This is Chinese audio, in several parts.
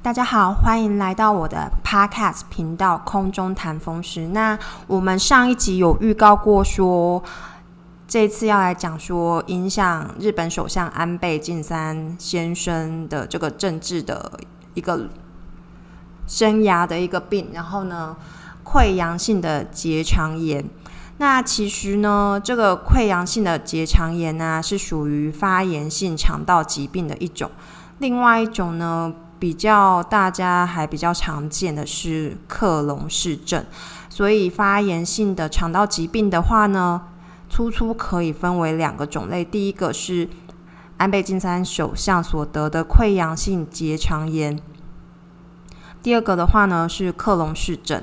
大家好，欢迎来到我的 Podcast 频道《空中谈风湿》。那我们上一集有预告过说，这次要来讲说影响日本首相安倍晋三先生的这个政治的一个生涯的一个病，然后呢，溃疡性的结肠炎。那其实呢，这个溃疡性的结肠炎呢，是属于发炎性肠道疾病的一种。另外一种呢，比较大家还比较常见的是克隆氏症。所以发炎性的肠道疾病的话呢，粗粗可以分为两个种类。第一个是安倍晋三首相所得的溃疡性结肠炎，第二个的话呢是克隆氏症。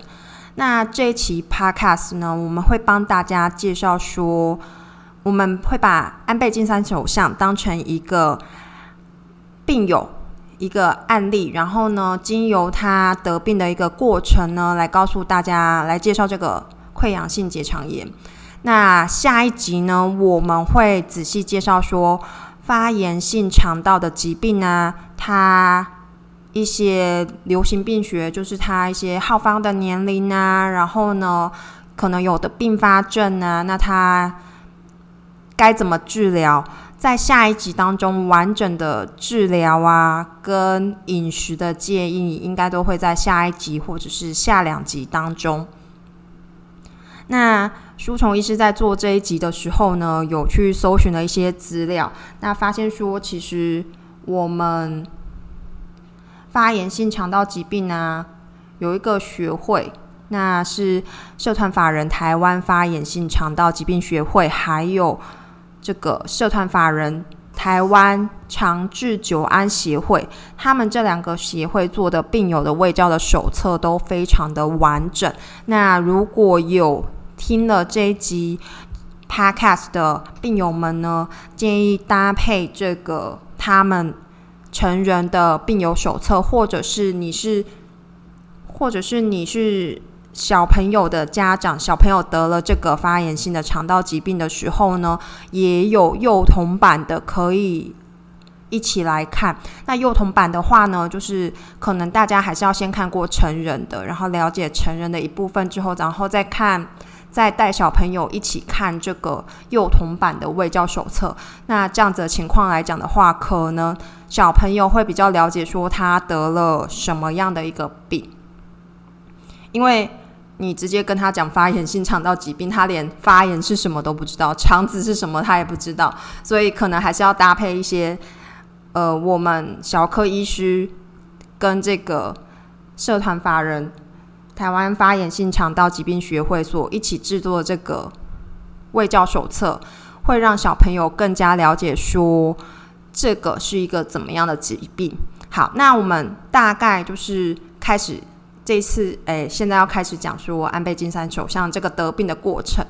那这一期 Podcast 呢，我们会帮大家介绍说，我们会把安倍晋三首相当成一个病友、一个案例，然后呢，经由他得病的一个过程呢，来告诉大家，来介绍这个溃疡性结肠炎。那下一集呢，我们会仔细介绍说，发炎性肠道的疾病呢，它。一些流行病学，就是它一些好发的年龄啊，然后呢，可能有的并发症啊，那它该怎么治疗？在下一集当中，完整的治疗啊，跟饮食的建议，应该都会在下一集或者是下两集当中。那书虫医师在做这一集的时候呢，有去搜寻了一些资料，那发现说，其实我们。发炎性肠道疾病呢，有一个学会，那是社团法人台湾发炎性肠道疾病学会，还有这个社团法人台湾长治久安协会，他们这两个协会做的病友的卫教的手册都非常的完整。那如果有听了这一集 Podcast 的病友们呢，建议搭配这个他们。成人的病友手册，或者是你是，或者是你是小朋友的家长，小朋友得了这个发炎性的肠道疾病的时候呢，也有幼童版的可以一起来看。那幼童版的话呢，就是可能大家还是要先看过成人的，然后了解成人的一部分之后，然后再看。再带小朋友一起看这个幼童版的卫教手册，那这样子的情况来讲的话，可能小朋友会比较了解说他得了什么样的一个病，因为你直接跟他讲发炎性肠道疾病，他连发炎是什么都不知道，肠子是什么他也不知道，所以可能还是要搭配一些呃，我们小科医师跟这个社团法人。台湾发炎性肠道疾病学会所一起制作的这个卫教手册，会让小朋友更加了解说这个是一个怎么样的疾病。好，那我们大概就是开始这次，诶，现在要开始讲说安倍晋三首相这个得病的过程。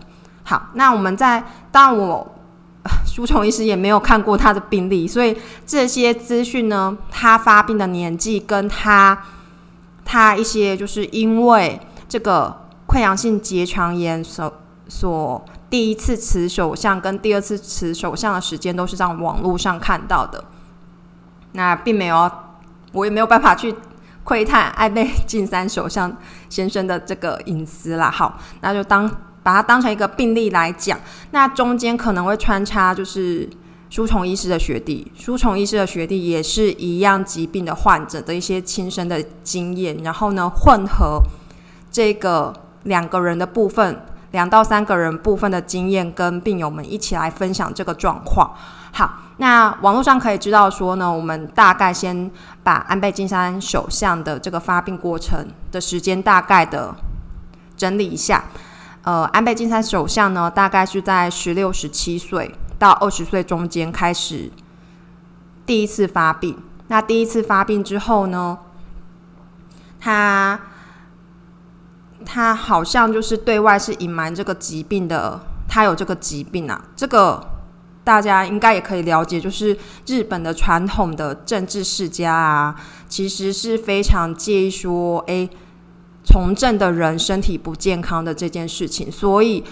好，那我们在当然我 书虫医师也没有看过他的病历，所以这些资讯呢，他发病的年纪跟他。他一些就是因为这个溃疡性结肠炎所所第一次辞首相跟第二次辞首相的时间都是在网络上看到的，那并没有，我也没有办法去窥探安倍晋三首相先生的这个隐私啦。好，那就当把它当成一个病例来讲，那中间可能会穿插就是。书虫医师的学弟，书虫医师的学弟也是一样疾病的患者的一些亲身的经验，然后呢，混合这个两个人的部分，两到三个人部分的经验，跟病友们一起来分享这个状况。好，那网络上可以知道说呢，我们大概先把安倍晋三首相的这个发病过程的时间大概的整理一下。呃，安倍晋三首相呢，大概是在十六、十七岁。到二十岁中间开始第一次发病，那第一次发病之后呢，他他好像就是对外是隐瞒这个疾病的，他有这个疾病啊，这个大家应该也可以了解，就是日本的传统的政治世家啊，其实是非常介意说，诶，从政的人身体不健康的这件事情，所以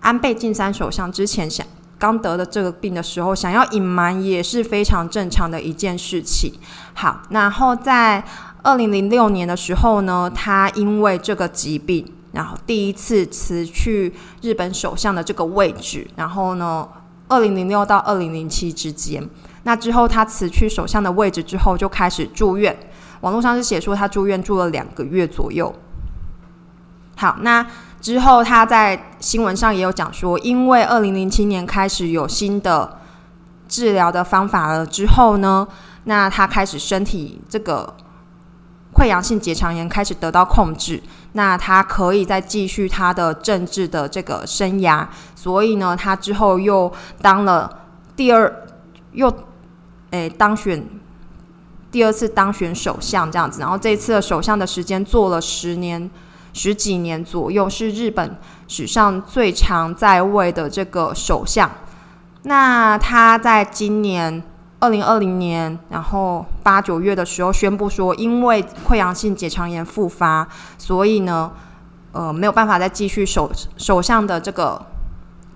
安倍晋三首相之前想。刚得的这个病的时候，想要隐瞒也是非常正常的一件事情。好，然后在二零零六年的时候呢，他因为这个疾病，然后第一次辞去日本首相的这个位置。然后呢，二零零六到二零零七之间，那之后他辞去首相的位置之后，就开始住院。网络上是写说他住院住了两个月左右。好，那之后他在新闻上也有讲说，因为二零零七年开始有新的治疗的方法了之后呢，那他开始身体这个溃疡性结肠炎开始得到控制，那他可以再继续他的政治的这个生涯，所以呢，他之后又当了第二，又诶当选。第二次当选首相这样子，然后这次的首相的时间做了十年十几年左右，是日本史上最长在位的这个首相。那他在今年二零二零年，然后八九月的时候宣布说，因为溃疡性结肠炎复发，所以呢，呃，没有办法再继续首首相的这个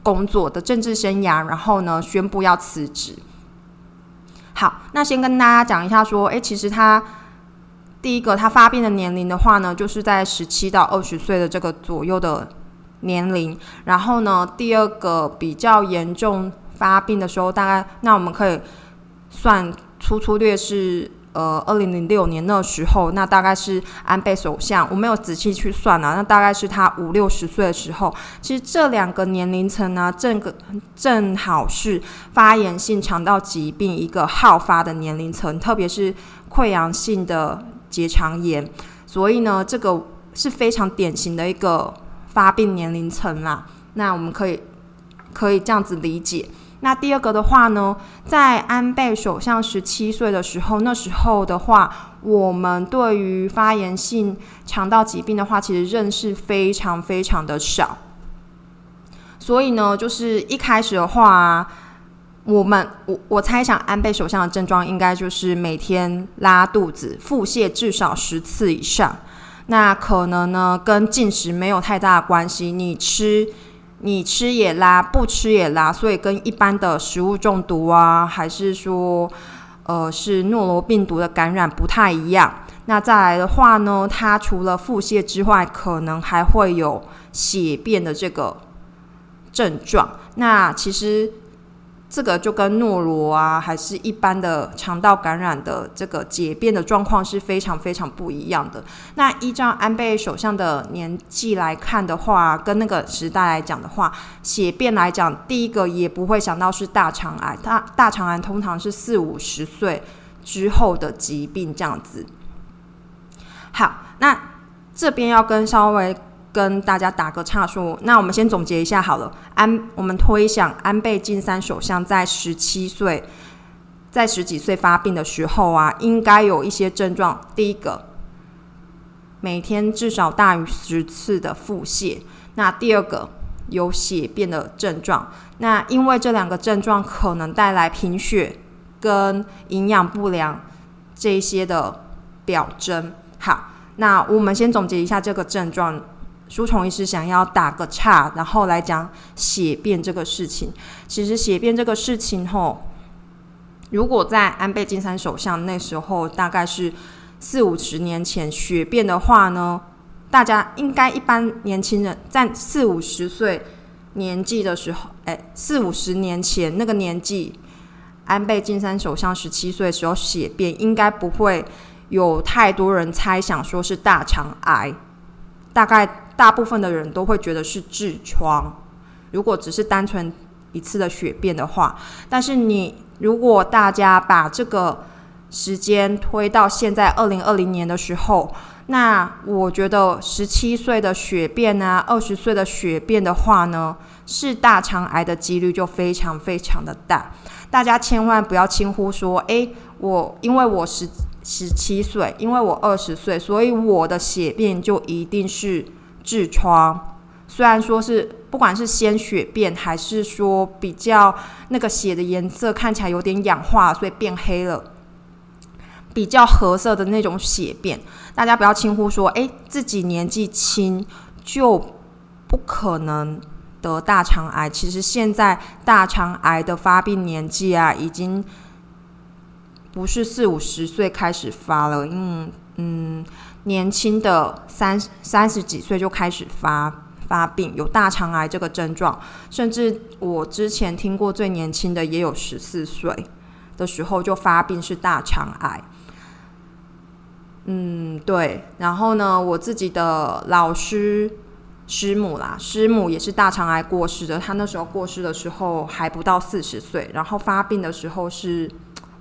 工作的政治生涯，然后呢，宣布要辞职。好，那先跟大家讲一下，说，诶，其实他第一个他发病的年龄的话呢，就是在十七到二十岁的这个左右的年龄。然后呢，第二个比较严重发病的时候，大概那我们可以算粗粗略是。呃，二零零六年那时候，那大概是安倍首相，我没有仔细去算啊，那大概是他五六十岁的时候。其实这两个年龄层呢，正个正好是发炎性肠道疾病一个好发的年龄层，特别是溃疡性的结肠炎，所以呢，这个是非常典型的一个发病年龄层啦。那我们可以可以这样子理解。那第二个的话呢，在安倍首相十七岁的时候，那时候的话，我们对于发炎性肠道疾病的话，其实认识非常非常的少。所以呢，就是一开始的话，我们我我猜想安倍首相的症状应该就是每天拉肚子、腹泻至少十次以上。那可能呢，跟进食没有太大的关系，你吃。你吃也拉，不吃也拉，所以跟一般的食物中毒啊，还是说，呃，是诺罗病毒的感染不太一样。那再来的话呢，它除了腹泻之外，可能还会有血便的这个症状。那其实。这个就跟诺罗啊，还是一般的肠道感染的这个解便的状况是非常非常不一样的。那依照安倍首相的年纪来看的话，跟那个时代来讲的话，血便来讲，第一个也不会想到是大肠癌。大大肠癌通常是四五十岁之后的疾病这样子。好，那这边要跟稍微。跟大家打个岔，说，那我们先总结一下好了。安，我们推想安倍晋三首相在十七岁，在十几岁发病的时候啊，应该有一些症状。第一个，每天至少大于十次的腹泻。那第二个，有血便的症状。那因为这两个症状可能带来贫血跟营养不良这些的表征。好，那我们先总结一下这个症状。书虫医师想要打个岔，然后来讲血便这个事情。其实血便这个事情，吼，如果在安倍晋三首相那时候，大概是四五十年前血便的话呢，大家应该一般年轻人在四五十岁年纪的时候，哎，四五十年前那个年纪，安倍晋三首相十七岁的时候血便，应该不会有太多人猜想说是大肠癌，大概。大部分的人都会觉得是痔疮，如果只是单纯一次的血便的话。但是你如果大家把这个时间推到现在二零二零年的时候，那我觉得十七岁的血便啊，二十岁的血便的话呢，是大肠癌的几率就非常非常的大。大家千万不要轻忽说，诶，我因为我十十七岁，因为我二十岁，所以我的血便就一定是。痔疮。虽然说是不管是鲜血便，还是说比较那个血的颜色看起来有点氧化，所以变黑了，比较褐色的那种血便，大家不要轻忽说，哎，自己年纪轻就不可能得大肠癌，其实现在大肠癌的发病年纪啊，已经不是四五十岁开始发了，嗯嗯，年轻的三三十几岁就开始发发病，有大肠癌这个症状，甚至我之前听过最年轻的也有十四岁的时候就发病是大肠癌。嗯，对。然后呢，我自己的老师师母啦，师母也是大肠癌过世的。她那时候过世的时候还不到四十岁，然后发病的时候是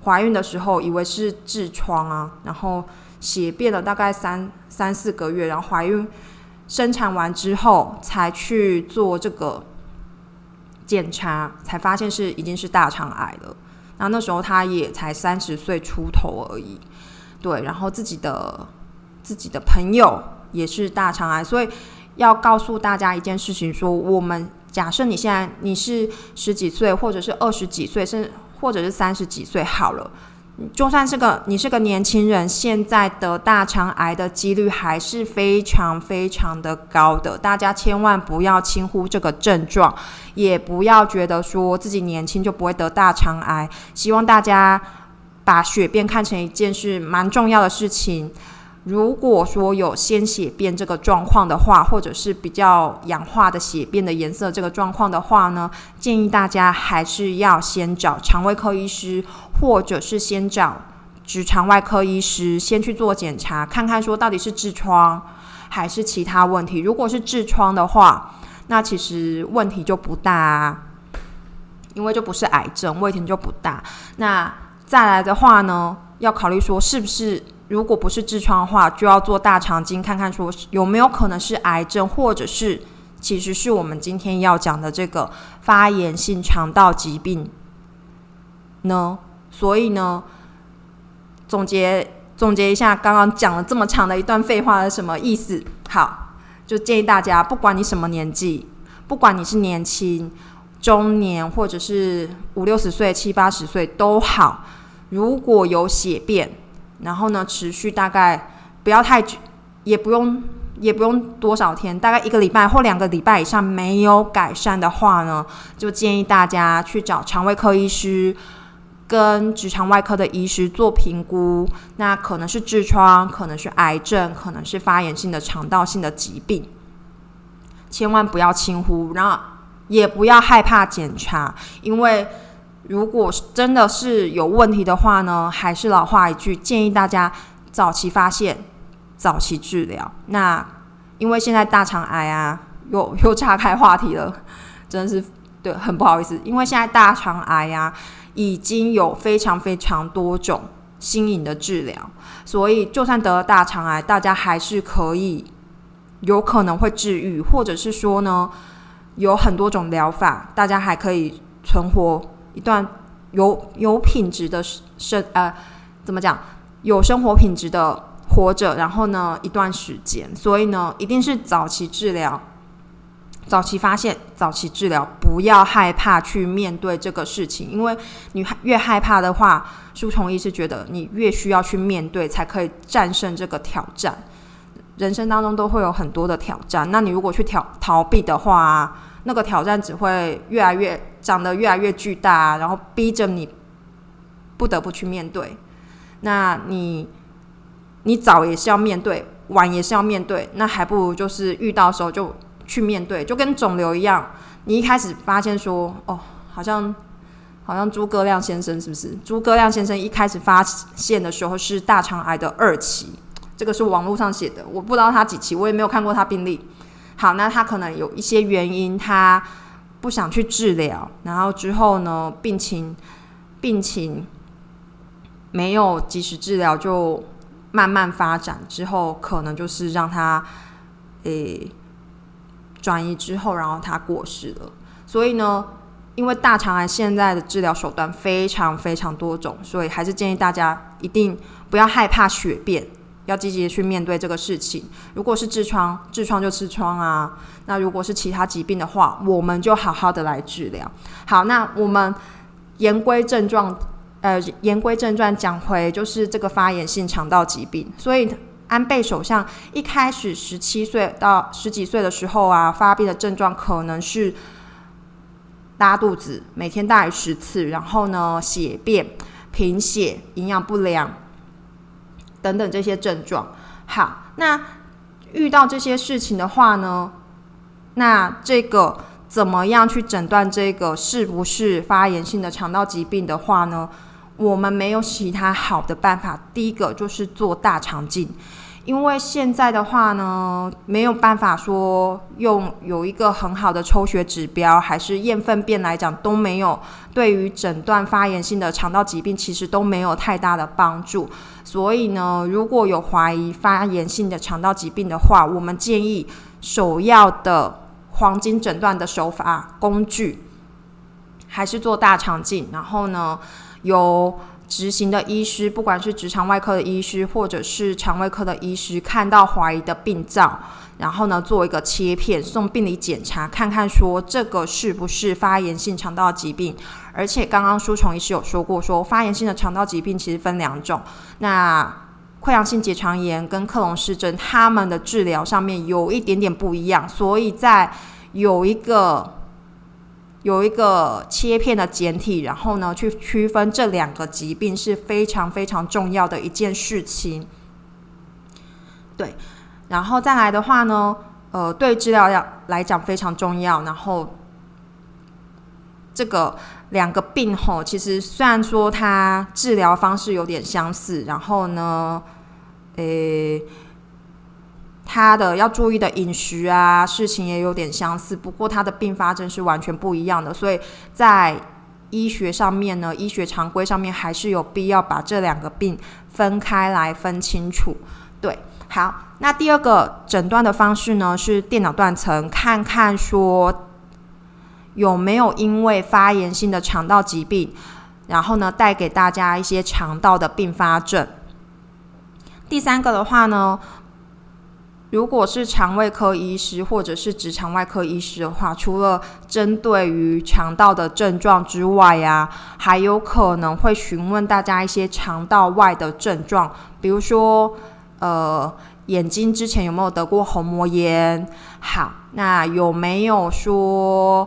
怀孕的时候，以为是痔疮啊，然后血便了大概三三四个月，然后怀孕生产完之后才去做这个检查，才发现是已经是大肠癌了。那那时候她也才三十岁出头而已。对，然后自己的自己的朋友也是大肠癌，所以要告诉大家一件事情：说我们假设你现在你是十几岁，或者是二十几岁，甚至或者是三十几岁，好了，就算是个你是个年轻人，现在得大肠癌的几率还是非常非常的高的。大家千万不要轻忽这个症状，也不要觉得说自己年轻就不会得大肠癌。希望大家。把血便看成一件是蛮重要的事情。如果说有鲜血便这个状况的话，或者是比较氧化的血便的颜色这个状况的话呢，建议大家还是要先找肠胃科医师，或者是先找直肠外科医师，先去做检查，看看说到底是痔疮还是其他问题。如果是痔疮的话，那其实问题就不大啊，因为就不是癌症，问题就不大。那再来的话呢，要考虑说是不是，如果不是痔疮的话，就要做大肠镜，看看说有没有可能是癌症，或者是其实是我们今天要讲的这个发炎性肠道疾病呢？所以呢，总结总结一下，刚刚讲了这么长的一段废话是什么意思？好，就建议大家，不管你什么年纪，不管你是年轻。中年或者是五六十岁、七八十岁都好，如果有血便，然后呢持续大概不要太久，也不用也不用多少天，大概一个礼拜或两个礼拜以上没有改善的话呢，就建议大家去找肠胃科医师跟直肠外科的医师做评估。那可能是痔疮，可能是癌症，可能是发炎性的肠道性的疾病，千万不要轻忽。然后。也不要害怕检查，因为如果真的是有问题的话呢，还是老话一句，建议大家早期发现，早期治疗。那因为现在大肠癌啊，又又岔开话题了，真的是对，很不好意思。因为现在大肠癌啊，已经有非常非常多种新颖的治疗，所以就算得了大肠癌，大家还是可以有可能会治愈，或者是说呢？有很多种疗法，大家还可以存活一段有有品质的生呃，怎么讲？有生活品质的活着，然后呢一段时间。所以呢，一定是早期治疗、早期发现、早期治疗，不要害怕去面对这个事情，因为你越害怕的话，书虫医是觉得你越需要去面对，才可以战胜这个挑战。人生当中都会有很多的挑战，那你如果去逃逃避的话，那个挑战只会越来越长得越来越巨大，然后逼着你不得不去面对。那你你早也是要面对，晚也是要面对，那还不如就是遇到时候就去面对，就跟肿瘤一样。你一开始发现说，哦，好像好像诸葛亮先生是不是？诸葛亮先生一开始发现的时候是大肠癌的二期。这个是网络上写的，我不知道他几期，我也没有看过他病历。好，那他可能有一些原因，他不想去治疗，然后之后呢，病情病情没有及时治疗，就慢慢发展，之后可能就是让他诶转移之后，然后他过世了。所以呢，因为大肠癌现在的治疗手段非常非常多种，所以还是建议大家一定不要害怕血便。要积极的去面对这个事情。如果是痔疮，痔疮就痔疮啊。那如果是其他疾病的话，我们就好好的来治疗。好，那我们言归正传，呃，言归正传讲回就是这个发炎性肠道疾病。所以安倍首相一开始十七岁到十几岁的时候啊，发病的症状可能是拉肚子，每天大于十次，然后呢，血便、贫血、营养不良等等这些症状。好，那遇到这些事情的话呢，那这个怎么样去诊断这个是不是发炎性的肠道疾病的话呢？我们没有其他好的办法。第一个就是做大肠镜，因为现在的话呢，没有办法说用有一个很好的抽血指标，还是验粪便来讲都没有，对于诊断发炎性的肠道疾病其实都没有太大的帮助。所以呢，如果有怀疑发炎性的肠道疾病的话，我们建议首要的黄金诊断的手法工具还是做大肠镜，然后呢。由执行的医师，不管是直肠外科的医师，或者是肠胃科的医师，看到怀疑的病灶，然后呢，做一个切片送病理检查，看看说这个是不是发炎性肠道疾病。而且刚刚舒虫医师有说过，说发炎性的肠道疾病其实分两种，那溃疡性结肠炎跟克隆氏症，他们的治疗上面有一点点不一样，所以在有一个。有一个切片的简体，然后呢，去区分这两个疾病是非常非常重要的一件事情。对，然后再来的话呢，呃，对治疗要来讲非常重要。然后这个两个病吼，其实虽然说它治疗方式有点相似，然后呢，诶。他的要注意的饮食啊，事情也有点相似，不过他的并发症是完全不一样的，所以在医学上面呢，医学常规上面还是有必要把这两个病分开来分清楚。对，好，那第二个诊断的方式呢是电脑断层，看看说有没有因为发炎性的肠道疾病，然后呢带给大家一些肠道的并发症。第三个的话呢。如果是肠胃科医师或者是直肠外科医师的话，除了针对于肠道的症状之外呀，还有可能会询问大家一些肠道外的症状，比如说，呃，眼睛之前有没有得过虹膜炎？好，那有没有说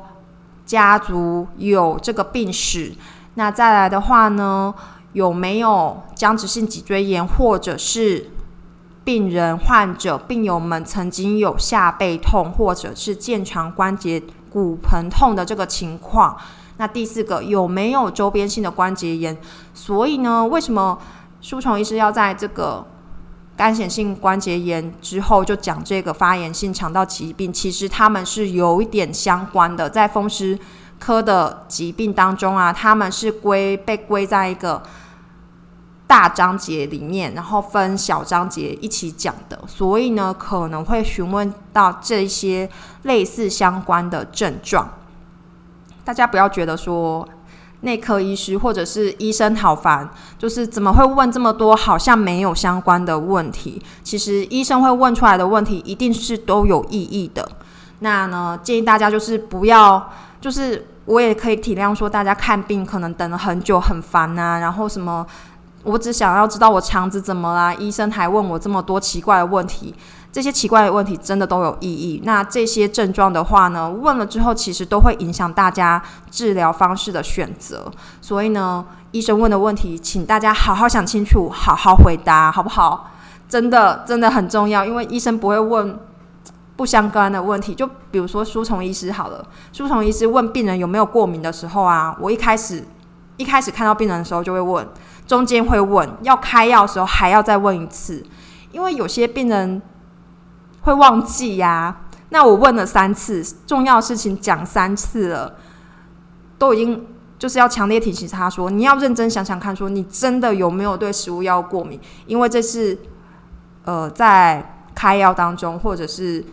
家族有这个病史？那再来的话呢，有没有僵直性脊椎炎或者是？病人、患者、病友们曾经有下背痛或者是腱肠关节骨盆痛的这个情况。那第四个有没有周边性的关节炎？所以呢，为什么舒虫医师要在这个干显性关节炎之后就讲这个发炎性肠道疾病？其实他们是有一点相关的，在风湿科的疾病当中啊，他们是归被归在一个。大章节里面，然后分小章节一起讲的，所以呢，可能会询问到这些类似相关的症状。大家不要觉得说内科医师或者是医生好烦，就是怎么会问这么多好像没有相关的问题？其实医生会问出来的问题一定是都有意义的。那呢，建议大家就是不要，就是我也可以体谅说大家看病可能等了很久很烦呐，然后什么。我只想要知道我肠子怎么啦？医生还问我这么多奇怪的问题，这些奇怪的问题真的都有意义。那这些症状的话呢，问了之后其实都会影响大家治疗方式的选择。所以呢，医生问的问题，请大家好好想清楚，好好回答，好不好？真的真的很重要，因为医生不会问不相关的问题。就比如说书虫医师好了，书虫医师问病人有没有过敏的时候啊，我一开始一开始看到病人的时候就会问。中间会问，要开药的时候还要再问一次，因为有些病人会忘记呀。那我问了三次，重要事情讲三次了，都已经就是要强烈提醒他说，你要认真想想看，说你真的有没有对食物药过敏？因为这是呃在开药当中或者是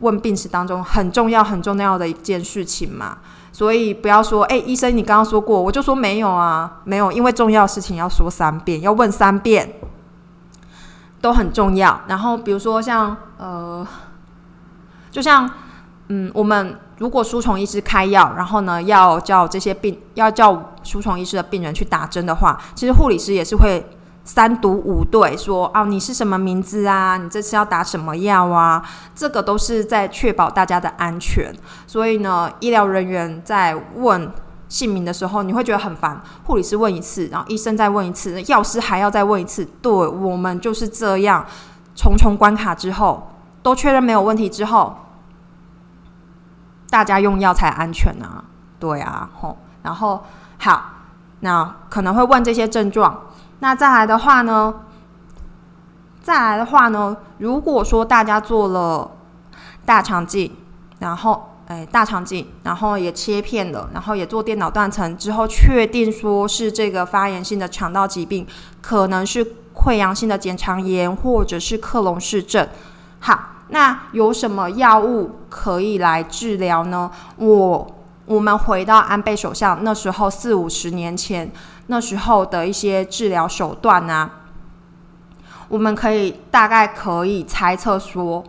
问病史当中很重要很重要的一件事情嘛。所以不要说，哎，医生，你刚刚说过，我就说没有啊，没有，因为重要事情要说三遍，要问三遍，都很重要。然后比如说像呃，就像嗯，我们如果输虫医师开药，然后呢要叫这些病要叫输虫医师的病人去打针的话，其实护理师也是会三毒五对，说啊，你是什么名字啊？你这次要打什么药啊？这个都是在确保大家的安全。所以呢，医疗人员在问姓名的时候，你会觉得很烦。护理师问一次，然后医生再问一次，药师还要再问一次。对我们就是这样，重重关卡之后，都确认没有问题之后，大家用药才安全啊。对啊，吼，然后好，那可能会问这些症状。那再来的话呢？再来的话呢？如果说大家做了大肠镜，然后哎大肠镜，然后也切片了，然后也做电脑断层之后，确定说是这个发炎性的肠道疾病，可能是溃疡性的结肠炎或者是克隆氏症。好，那有什么药物可以来治疗呢？我我们回到安倍首相那时候四五十年前。那时候的一些治疗手段呢，我们可以大概可以猜测说，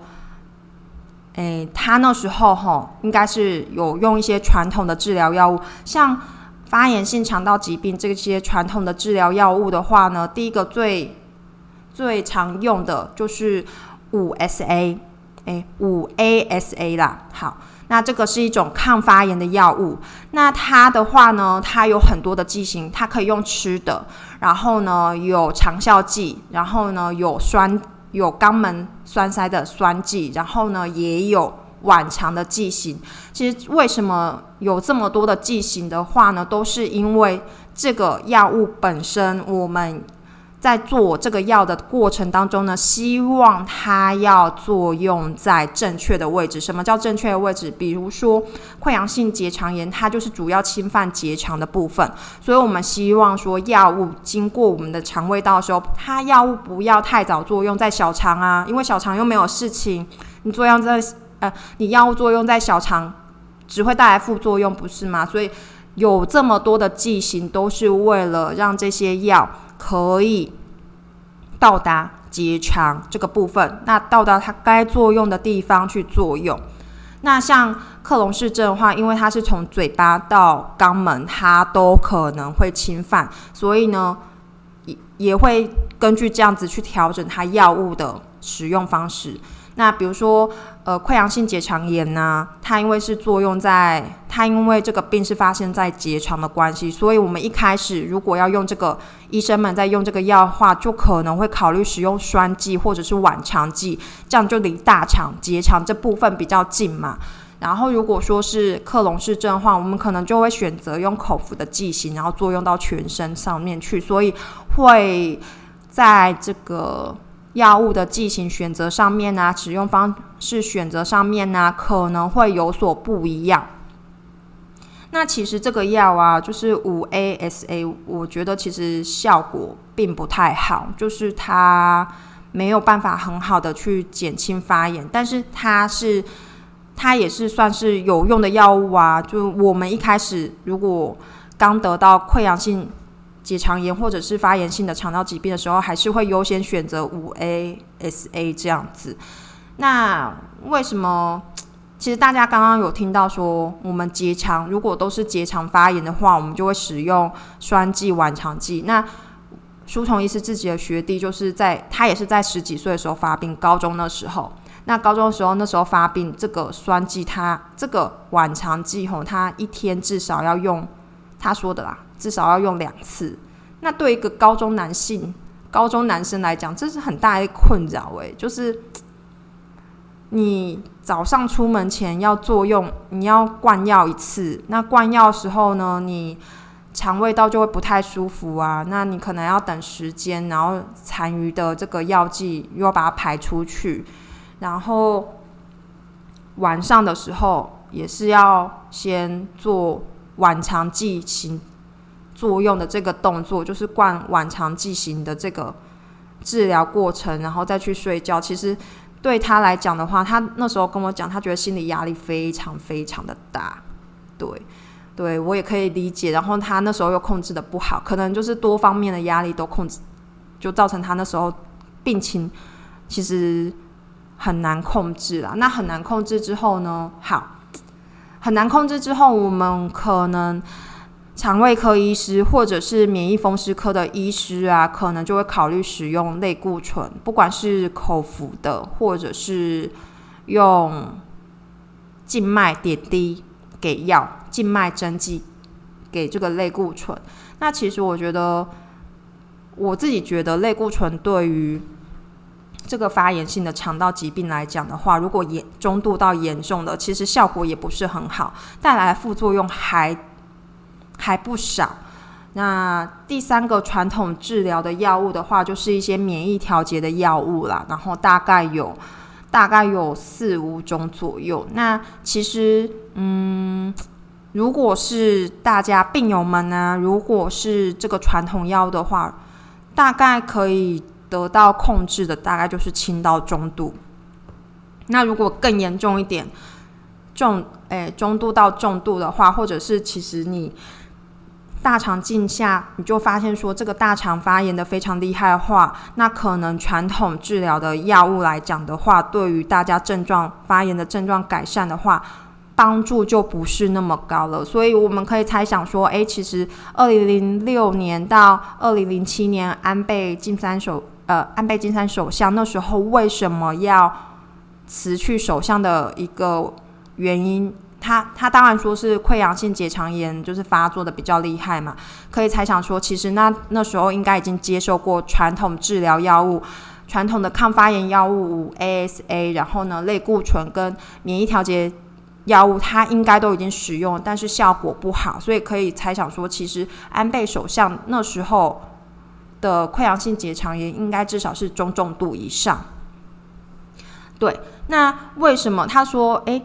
诶，他那时候哈应该是有用一些传统的治疗药物，像发炎性肠道疾病这些传统的治疗药物的话呢，第一个最最常用的就是五 S A，诶，五 A S A 啦，好。那这个是一种抗发炎的药物，那它的话呢，它有很多的剂型，它可以用吃的，然后呢有长效剂，然后呢有酸有肛门栓塞的酸剂，然后呢也有晚肠的剂型。其实为什么有这么多的剂型的话呢，都是因为这个药物本身我们。在做这个药的过程当中呢，希望它要作用在正确的位置。什么叫正确的位置？比如说溃疡性结肠炎，它就是主要侵犯结肠的部分，所以我们希望说药物经过我们的肠胃道的时候，它药物不要太早作用在小肠啊，因为小肠又没有事情，你作用在呃，你药物作用在小肠只会带来副作用，不是吗？所以有这么多的剂型，都是为了让这些药。可以到达结肠这个部分，那到达它该作用的地方去作用。那像克隆氏症的话，因为它是从嘴巴到肛门，它都可能会侵犯，所以呢，也也会根据这样子去调整它药物的使用方式。那比如说，呃，溃疡性结肠炎呢，它因为是作用在它，因为这个病是发生在结肠的关系，所以我们一开始如果要用这个，医生们在用这个药的话，就可能会考虑使用栓剂或者是晚肠剂，这样就离大肠结肠这部分比较近嘛。然后如果说是克隆氏症的话，我们可能就会选择用口服的剂型，然后作用到全身上面去，所以会在这个。药物的剂型选择上面呢，使用方式选择上面呢，可能会有所不一样。那其实这个药啊，就是五 A S A，我觉得其实效果并不太好，就是它没有办法很好的去减轻发炎，但是它是它也是算是有用的药物啊。就我们一开始如果刚得到溃疡性。结肠炎或者是发炎性的肠道疾病的时候，还是会优先选择五 A S A 这样子。那为什么？其实大家刚刚有听到说，我们结肠如果都是结肠发炎的话，我们就会使用栓剂、晚肠剂。那书童医师自己的学弟，就是在他也是在十几岁的时候发病，高中那时候。那高中的时候，那时候发病，这个栓剂，他这个晚肠剂吼，他一天至少要用，他说的啦。至少要用两次，那对一个高中男性、高中男生来讲，这是很大的困扰诶，就是你早上出门前要作用，你要灌药一次，那灌药的时候呢，你肠胃道就会不太舒服啊，那你可能要等时间，然后残余的这个药剂又要把它排出去，然后晚上的时候也是要先做晚肠剂型。作用的这个动作就是灌晚肠剂型的这个治疗过程，然后再去睡觉。其实对他来讲的话，他那时候跟我讲，他觉得心理压力非常非常的大。对，对我也可以理解。然后他那时候又控制的不好，可能就是多方面的压力都控制，就造成他那时候病情其实很难控制了。那很难控制之后呢？好，很难控制之后，我们可能。肠胃科医师或者是免疫风湿科的医师啊，可能就会考虑使用类固醇，不管是口服的，或者是用静脉点滴给药、静脉针剂给这个类固醇。那其实我觉得，我自己觉得类固醇对于这个发炎性的肠道疾病来讲的话，如果严中度到严重的，其实效果也不是很好，带来副作用还。还不少。那第三个传统治疗的药物的话，就是一些免疫调节的药物啦。然后大概有大概有四五种左右。那其实，嗯，如果是大家病友们呢，如果是这个传统药的话，大概可以得到控制的，大概就是轻到中度。那如果更严重一点，重诶中度到重度的话，或者是其实你。大肠镜下，你就发现说这个大肠发炎的非常厉害的话，那可能传统治疗的药物来讲的话，对于大家症状发炎的症状改善的话，帮助就不是那么高了。所以我们可以猜想说，诶，其实二零零六年到二零零七年，安倍晋三首呃安倍晋三首相那时候为什么要辞去首相的一个原因？他他当然说是溃疡性结肠炎，就是发作的比较厉害嘛。可以猜想说，其实那那时候应该已经接受过传统治疗药物，传统的抗发炎药物 ASA，然后呢类固醇跟免疫调节药物，他应该都已经使用，但是效果不好。所以可以猜想说，其实安倍首相那时候的溃疡性结肠炎应该至少是中重度以上。对，那为什么他说诶？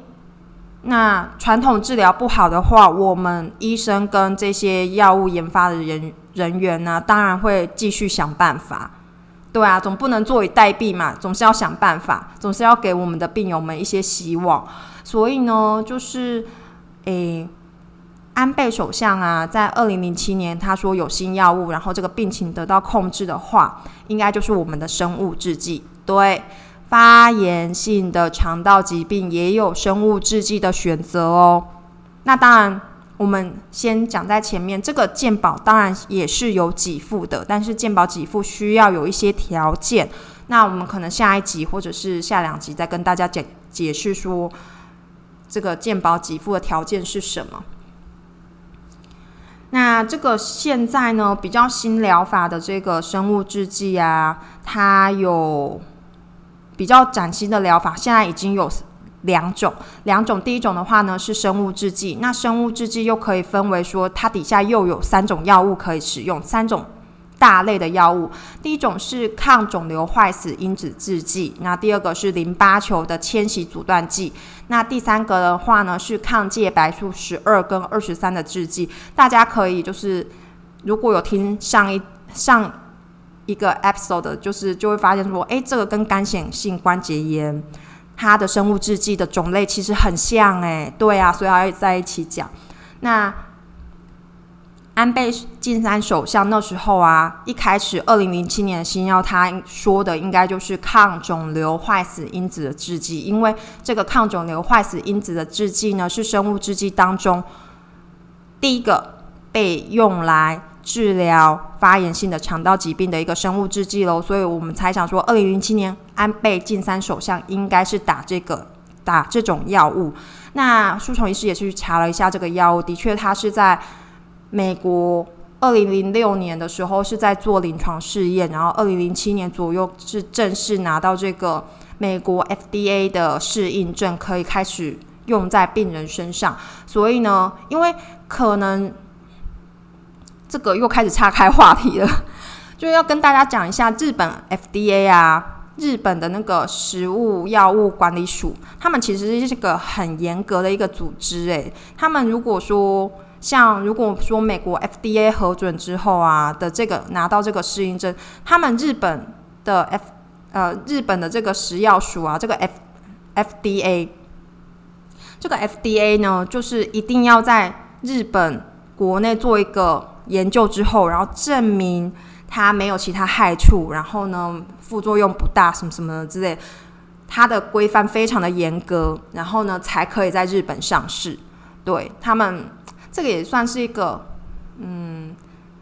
那传统治疗不好的话，我们医生跟这些药物研发的人人员呢，当然会继续想办法。对啊，总不能坐以待毙嘛，总是要想办法，总是要给我们的病友们一些希望。所以呢，就是诶，安倍首相啊，在二零零七年他说有新药物，然后这个病情得到控制的话，应该就是我们的生物制剂。对。发炎性的肠道疾病也有生物制剂的选择哦。那当然，我们先讲在前面，这个健保当然也是有给付的，但是健保给付需要有一些条件。那我们可能下一集或者是下两集再跟大家解解释说，这个健保给付的条件是什么。那这个现在呢，比较新疗法的这个生物制剂啊，它有。比较崭新的疗法，现在已经有两种。两种，第一种的话呢是生物制剂，那生物制剂又可以分为说，它底下又有三种药物可以使用，三种大类的药物。第一种是抗肿瘤坏死因子制剂，那第二个是淋巴球的迁徙阻断剂，那第三个的话呢是抗介白素十二跟二十三的制剂。大家可以就是如果有听上一上。一个 episode 就是就会发现说，哎，这个跟干性性关节炎它的生物制剂的种类其实很像，哎，对啊，所以要在一起讲。那安倍晋三首相那时候啊，一开始二零零七年的新药，他说的应该就是抗肿瘤坏死因子的制剂，因为这个抗肿瘤坏死因子的制剂呢，是生物制剂当中第一个被用来。治疗发炎性的肠道疾病的一个生物制剂喽，所以我们猜想说，二零零七年安倍晋三首相应该是打这个打这种药物。那书虫医师也去查了一下这个药物，的确，它是在美国二零零六年的时候是在做临床试验，然后二零零七年左右是正式拿到这个美国 FDA 的适应症，可以开始用在病人身上。所以呢，因为可能。这个又开始岔开话题了，就要跟大家讲一下日本 FDA 啊，日本的那个食物药物管理署，他们其实是个很严格的一个组织。诶，他们如果说像如果说美国 FDA 核准之后啊的这个拿到这个适应症，他们日本的 F 呃日本的这个食药署啊，这个 F FDA 这个 FDA 呢，就是一定要在日本国内做一个。研究之后，然后证明它没有其他害处，然后呢副作用不大，什么什么之类，它的规范非常的严格，然后呢才可以在日本上市。对他们，这个也算是一个嗯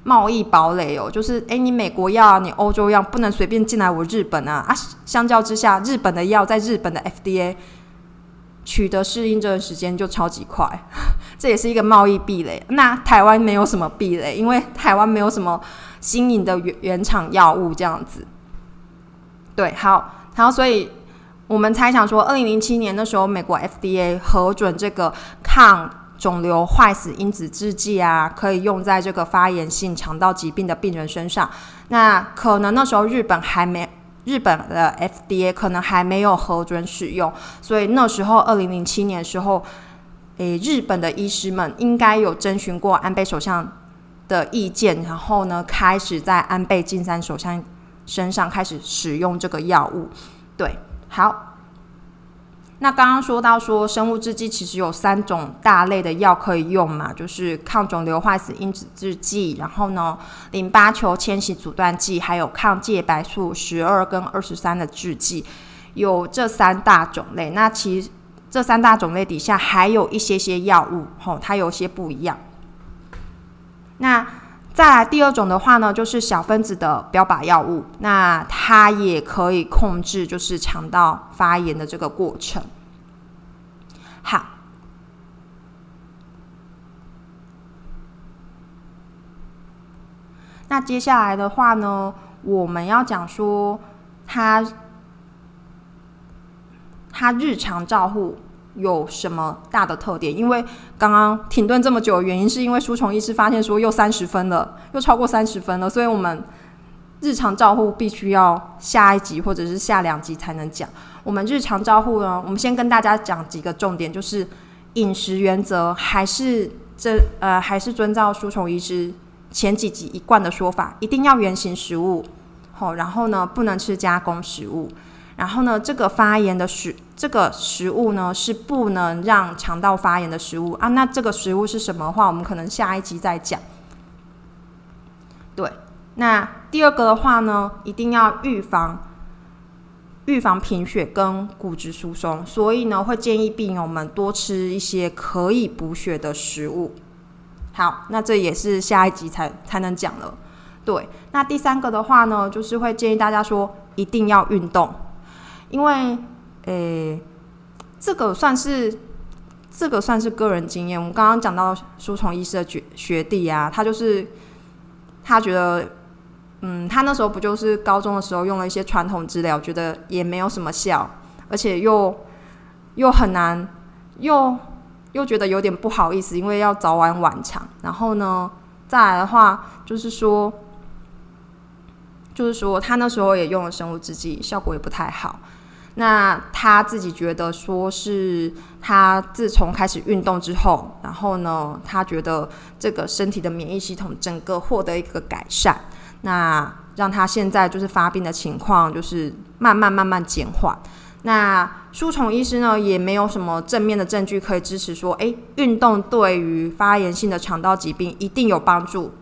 贸易堡垒哦，就是诶，你美国药、你欧洲药不能随便进来我日本啊啊！相较之下，日本的药在日本的 FDA 取得适应症的时间就超级快，这也是一个贸易壁垒。那台湾没有什么壁垒，因为台湾没有什么新颖的原原厂药物这样子。对，好，然后所以。我们猜想说，二零零七年的时候，美国 FDA 核准这个抗肿瘤坏死因子制剂啊，可以用在这个发炎性肠道疾病的病人身上。那可能那时候日本还没，日本的 FDA 可能还没有核准使用，所以那时候二零零七年的时候，诶，日本的医师们应该有征询过安倍首相的意见，然后呢，开始在安倍晋三首相身上开始使用这个药物，对。好，那刚刚说到说生物制剂其实有三种大类的药可以用嘛，就是抗肿瘤坏死因子制剂，然后呢淋巴球迁徙阻断剂，还有抗介白素十二跟二十三的制剂，有这三大种类。那其实这三大种类底下还有一些些药物，吼，它有些不一样。那再来第二种的话呢，就是小分子的标靶药物，那它也可以控制就是肠道发炎的这个过程。好，那接下来的话呢，我们要讲说它它日常照护。有什么大的特点？因为刚刚停顿这么久的原因，是因为书虫医师发现说又三十分了，又超过三十分了，所以我们日常照护必须要下一集或者是下两集才能讲。我们日常照护呢，我们先跟大家讲几个重点，就是饮食原则还是这呃还是遵照书虫医师前几集一贯的说法，一定要原形食物，好，然后呢不能吃加工食物。然后呢，这个发炎的食这个食物呢是不能让肠道发炎的食物啊。那这个食物是什么话，我们可能下一集再讲。对，那第二个的话呢，一定要预防预防贫血跟骨质疏松，所以呢会建议病友们多吃一些可以补血的食物。好，那这也是下一集才才能讲了。对，那第三个的话呢，就是会建议大家说一定要运动。因为，诶，这个算是这个算是个人经验。我们刚刚讲到书虫医师的学学弟啊，他就是他觉得，嗯，他那时候不就是高中的时候用了一些传统治疗，觉得也没有什么效，而且又又很难，又又觉得有点不好意思，因为要早晚晚场。然后呢，再来的话，就是说，就是说他那时候也用了生物制剂，效果也不太好。那他自己觉得说是他自从开始运动之后，然后呢，他觉得这个身体的免疫系统整个获得一个改善，那让他现在就是发病的情况就是慢慢慢慢减缓。那书虫医师呢也没有什么正面的证据可以支持说，诶，运动对于发炎性的肠道疾病一定有帮助，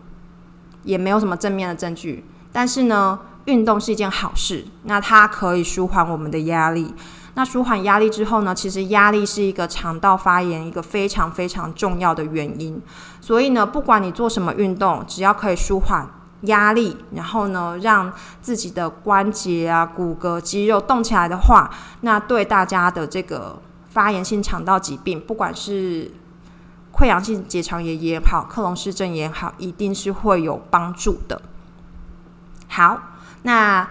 也没有什么正面的证据。但是呢。运动是一件好事，那它可以舒缓我们的压力。那舒缓压力之后呢？其实压力是一个肠道发炎一个非常非常重要的原因。所以呢，不管你做什么运动，只要可以舒缓压力，然后呢，让自己的关节啊、骨骼、肌肉动起来的话，那对大家的这个发炎性肠道疾病，不管是溃疡性结肠炎也好，克隆氏症也好，一定是会有帮助的。好。那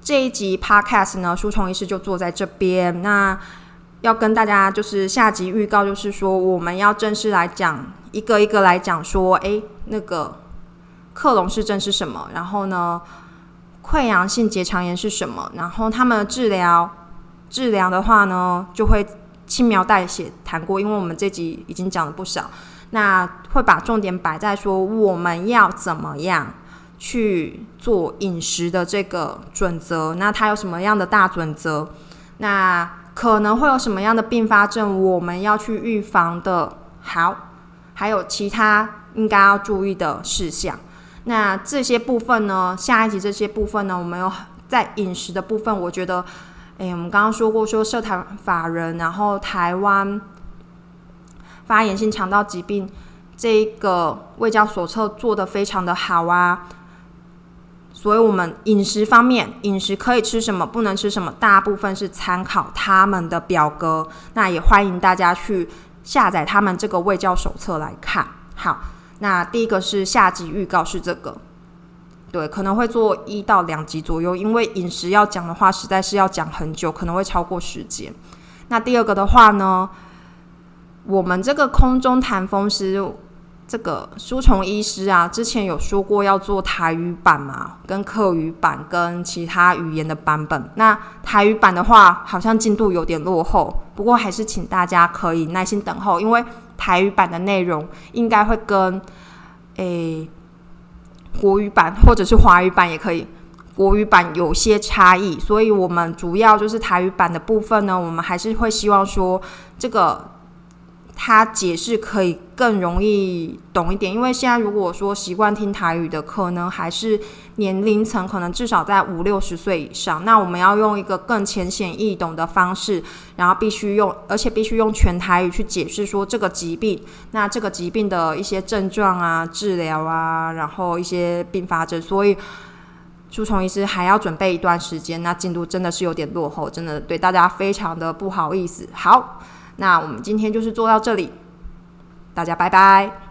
这一集 podcast 呢，书虫医师就坐在这边。那要跟大家就是下集预告，就是说我们要正式来讲一个一个来讲说，诶，那个克隆氏症是什么？然后呢，溃疡性结肠炎是什么？然后他们的治疗治疗的话呢，就会轻描淡写谈过，因为我们这集已经讲了不少。那会把重点摆在说我们要怎么样。去做饮食的这个准则，那它有什么样的大准则？那可能会有什么样的并发症？我们要去预防的。好，还有其他应该要注意的事项。那这些部分呢？下一集这些部分呢？我们有在饮食的部分，我觉得，哎，我们刚刚说过，说社团法人，然后台湾发炎性肠道疾病。这个卫教手册做的非常的好啊。所以，我们饮食方面，饮食可以吃什么，不能吃什么，大部分是参考他们的表格。那也欢迎大家去下载他们这个卫教手册来看。好，那第一个是下集预告是这个，对，可能会做一到两集左右，因为饮食要讲的话，实在是要讲很久，可能会超过时间。那第二个的话呢，我们这个空中谈风师。这个书虫医师啊，之前有说过要做台语版嘛，跟客语版跟其他语言的版本。那台语版的话，好像进度有点落后，不过还是请大家可以耐心等候，因为台语版的内容应该会跟诶国语版或者是华语版也可以，国语版有些差异，所以我们主要就是台语版的部分呢，我们还是会希望说这个。他解释可以更容易懂一点，因为现在如果说习惯听台语的，可能还是年龄层可能至少在五六十岁以上。那我们要用一个更浅显易懂的方式，然后必须用，而且必须用全台语去解释说这个疾病，那这个疾病的一些症状啊、治疗啊，然后一些并发症。所以，朱虫医师还要准备一段时间，那进度真的是有点落后，真的对大家非常的不好意思。好。那我们今天就是做到这里，大家拜拜。